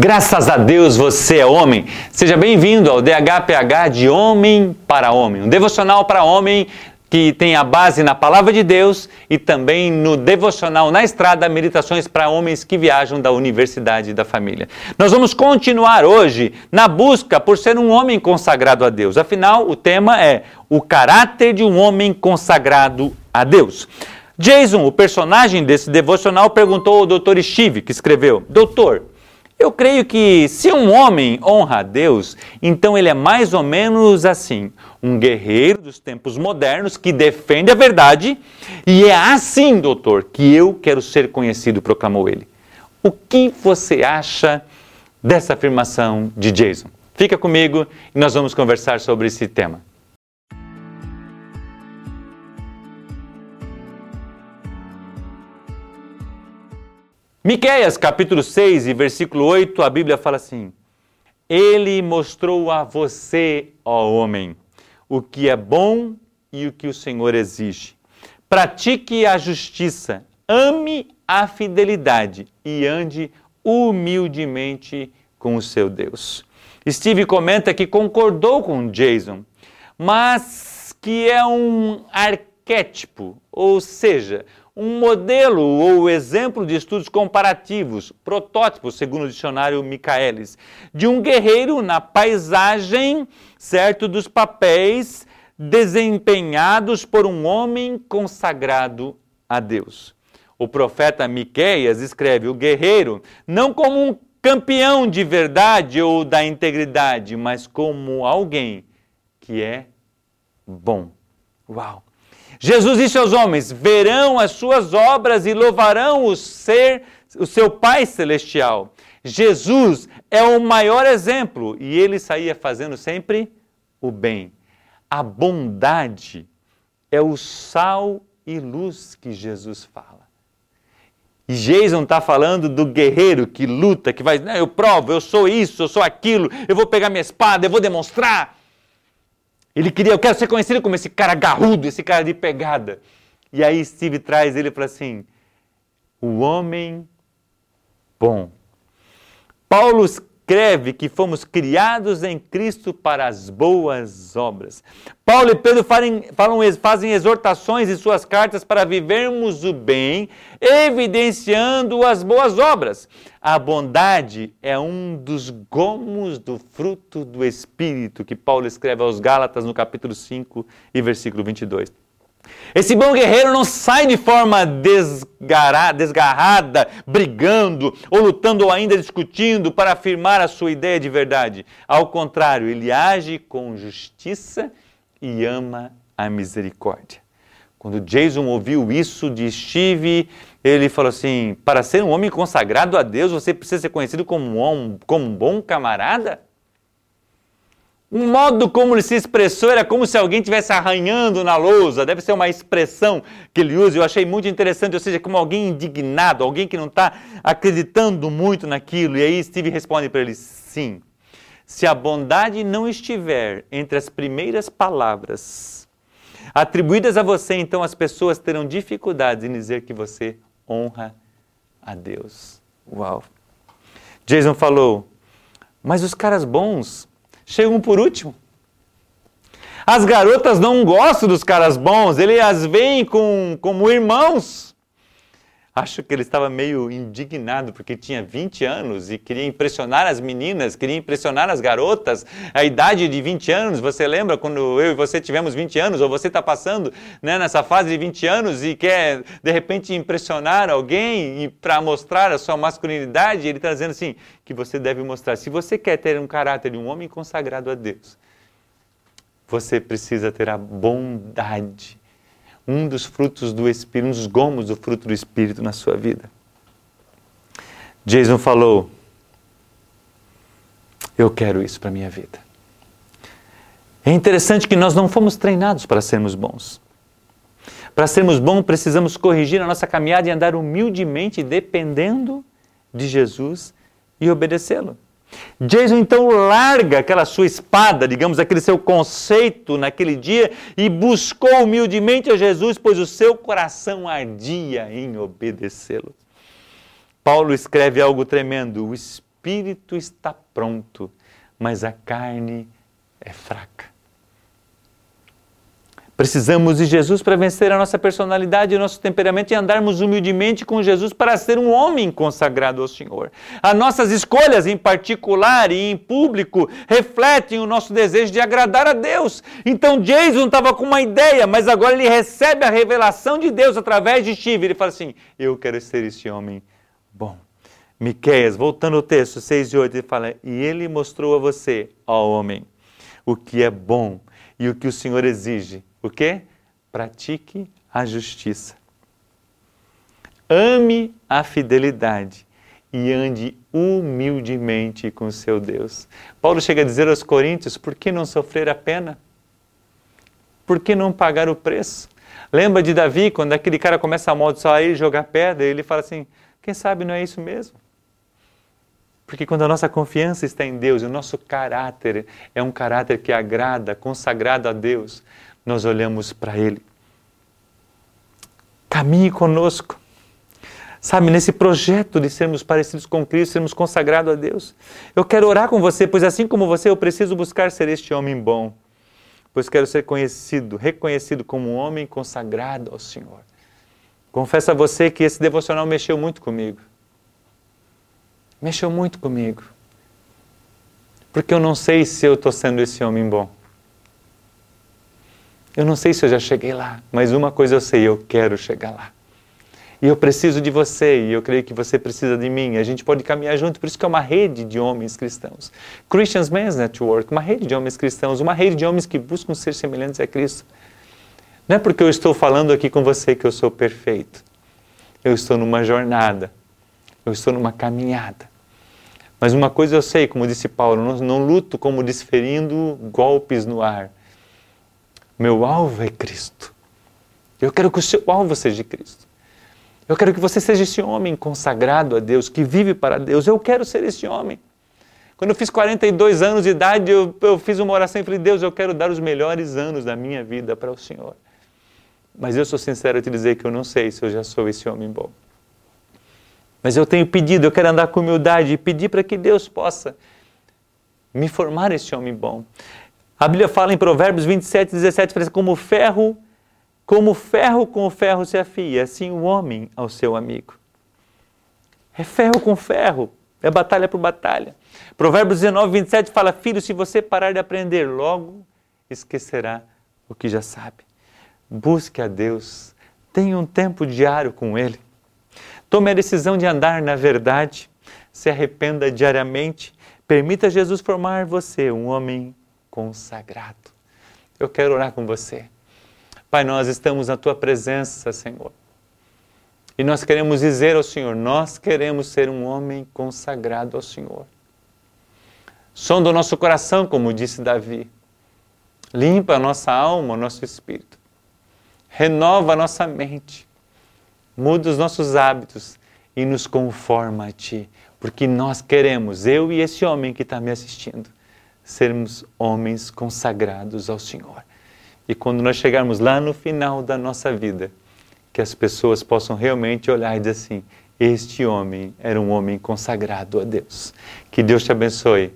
Graças a Deus você é homem. Seja bem-vindo ao DHPH de Homem para Homem, um devocional para homem que tem a base na palavra de Deus e também no devocional na estrada, meditações para homens que viajam da universidade da família. Nós vamos continuar hoje na busca por ser um homem consagrado a Deus. Afinal, o tema é o caráter de um homem consagrado a Deus. Jason, o personagem desse devocional, perguntou ao Dr. Steve, que escreveu: Doutor, eu creio que se um homem honra a Deus, então ele é mais ou menos assim, um guerreiro dos tempos modernos que defende a verdade, e é assim, doutor, que eu quero ser conhecido, proclamou ele. O que você acha dessa afirmação de Jason? Fica comigo e nós vamos conversar sobre esse tema. Miqueias capítulo 6 e versículo 8, a Bíblia fala assim: Ele mostrou a você, ó homem, o que é bom e o que o Senhor exige. Pratique a justiça, ame a fidelidade e ande humildemente com o seu Deus. Steve comenta que concordou com Jason, mas que é um arquétipo, ou seja, um modelo ou exemplo de estudos comparativos, protótipo, segundo o dicionário Michaelis, de um guerreiro na paisagem, certo, dos papéis desempenhados por um homem consagrado a Deus. O profeta Miqueias escreve o guerreiro não como um campeão de verdade ou da integridade, mas como alguém que é bom. Uau! Jesus disse aos homens: verão as suas obras e louvarão o ser, o seu Pai celestial. Jesus é o maior exemplo e ele saía fazendo sempre o bem. A bondade é o sal e luz que Jesus fala. E Jason está falando do guerreiro que luta, que vai, eu provo, eu sou isso, eu sou aquilo, eu vou pegar minha espada, eu vou demonstrar. Ele queria, eu quero ser conhecido como esse cara garrudo, esse cara de pegada. E aí Steve traz ele para assim, o homem bom. Paulo escreve que fomos criados em Cristo para as boas obras. Paulo e Pedro fazem exortações em suas cartas para vivermos o bem, evidenciando as boas obras. A bondade é um dos gomos do fruto do Espírito, que Paulo escreve aos Gálatas no capítulo 5 e versículo 22. Esse bom guerreiro não sai de forma desgarrada, brigando ou lutando ou ainda discutindo para afirmar a sua ideia de verdade. Ao contrário, ele age com justiça e ama a misericórdia. Quando Jason ouviu isso de Steve, ele falou assim: para ser um homem consagrado a Deus, você precisa ser conhecido como um, como um bom camarada? O modo como ele se expressou era como se alguém estivesse arranhando na lousa. Deve ser uma expressão que ele usa. Eu achei muito interessante, ou seja, como alguém indignado, alguém que não está acreditando muito naquilo. E aí Steve responde para ele: sim. Se a bondade não estiver entre as primeiras palavras atribuídas a você, então as pessoas terão dificuldades em dizer que você honra a Deus. Uau! Jason falou, mas os caras bons chegam por último. As garotas não gostam dos caras bons, ele as veem com, como irmãos. Acho que ele estava meio indignado porque tinha 20 anos e queria impressionar as meninas, queria impressionar as garotas. A idade de 20 anos, você lembra quando eu e você tivemos 20 anos, ou você está passando né, nessa fase de 20 anos e quer de repente impressionar alguém para mostrar a sua masculinidade? Ele está dizendo assim: que você deve mostrar. Se você quer ter um caráter de um homem consagrado a Deus, você precisa ter a bondade um dos frutos do Espírito, um dos gomos do fruto do Espírito na sua vida. Jason falou: Eu quero isso para a minha vida. É interessante que nós não fomos treinados para sermos bons. Para sermos bons, precisamos corrigir a nossa caminhada e andar humildemente, dependendo de Jesus e obedecê-lo. Jason então larga aquela sua espada, digamos, aquele seu conceito naquele dia e buscou humildemente a Jesus, pois o seu coração ardia em obedecê-lo. Paulo escreve algo tremendo: o espírito está pronto, mas a carne é fraca. Precisamos de Jesus para vencer a nossa personalidade e o nosso temperamento e andarmos humildemente com Jesus para ser um homem consagrado ao Senhor. As nossas escolhas, em particular e em público, refletem o nosso desejo de agradar a Deus. Então Jason estava com uma ideia, mas agora ele recebe a revelação de Deus através de Steve. Ele fala assim: Eu quero ser esse homem bom. Miqueias, voltando ao texto 6 e 8, ele fala: E ele mostrou a você, ó homem, o que é bom e o que o Senhor exige o quê? Pratique a justiça. Ame a fidelidade e ande humildemente com seu Deus. Paulo chega a dizer aos Coríntios: por que não sofrer a pena? Por que não pagar o preço? Lembra de Davi, quando aquele cara começa a amaldiçoar ele, jogar pedra, ele fala assim: quem sabe não é isso mesmo? Porque quando a nossa confiança está em Deus, o nosso caráter é um caráter que agrada, consagrado a Deus, nós olhamos para Ele. Caminhe conosco. Sabe, nesse projeto de sermos parecidos com Cristo, sermos consagrados a Deus. Eu quero orar com você, pois assim como você, eu preciso buscar ser este homem bom. Pois quero ser conhecido, reconhecido como um homem consagrado ao Senhor. Confesso a você que esse devocional mexeu muito comigo. Mexeu muito comigo. Porque eu não sei se eu estou sendo esse homem bom. Eu não sei se eu já cheguei lá, mas uma coisa eu sei, eu quero chegar lá. E eu preciso de você, e eu creio que você precisa de mim. A gente pode caminhar junto, por isso que é uma rede de homens cristãos. Christians Men's Network, uma rede de homens cristãos, uma rede de homens que buscam ser semelhantes a Cristo. Não é porque eu estou falando aqui com você que eu sou perfeito. Eu estou numa jornada, eu estou numa caminhada. Mas uma coisa eu sei, como disse Paulo, não, não luto como desferindo golpes no ar meu alvo é Cristo. Eu quero que o seu alvo seja Cristo. Eu quero que você seja esse homem consagrado a Deus, que vive para Deus. Eu quero ser esse homem. Quando eu fiz 42 anos de idade, eu, eu fiz uma oração e falei: Deus, eu quero dar os melhores anos da minha vida para o Senhor. Mas eu sou sincero a te dizer que eu não sei se eu já sou esse homem bom. Mas eu tenho pedido, eu quero andar com humildade e pedir para que Deus possa me formar esse homem bom. A Bíblia fala em Provérbios 27, 17, fala assim, como ferro, como ferro com o ferro se afia, assim o homem ao seu amigo. É ferro com ferro, é batalha por batalha. Provérbios 19, 27 fala, filho, se você parar de aprender, logo esquecerá o que já sabe. Busque a Deus, tenha um tempo diário com Ele. Tome a decisão de andar na verdade, se arrependa diariamente, permita Jesus formar você um homem consagrado. Eu quero orar com você. Pai, nós estamos na tua presença, Senhor. E nós queremos dizer ao Senhor: nós queremos ser um homem consagrado ao Senhor. Som do nosso coração, como disse Davi. Limpa a nossa alma, o nosso espírito. Renova a nossa mente. Muda os nossos hábitos e nos conforma a Ti. Porque nós queremos, eu e esse homem que está me assistindo, sermos homens consagrados ao Senhor. E quando nós chegarmos lá no final da nossa vida, que as pessoas possam realmente olhar e dizer assim: este homem era um homem consagrado a Deus. Que Deus te abençoe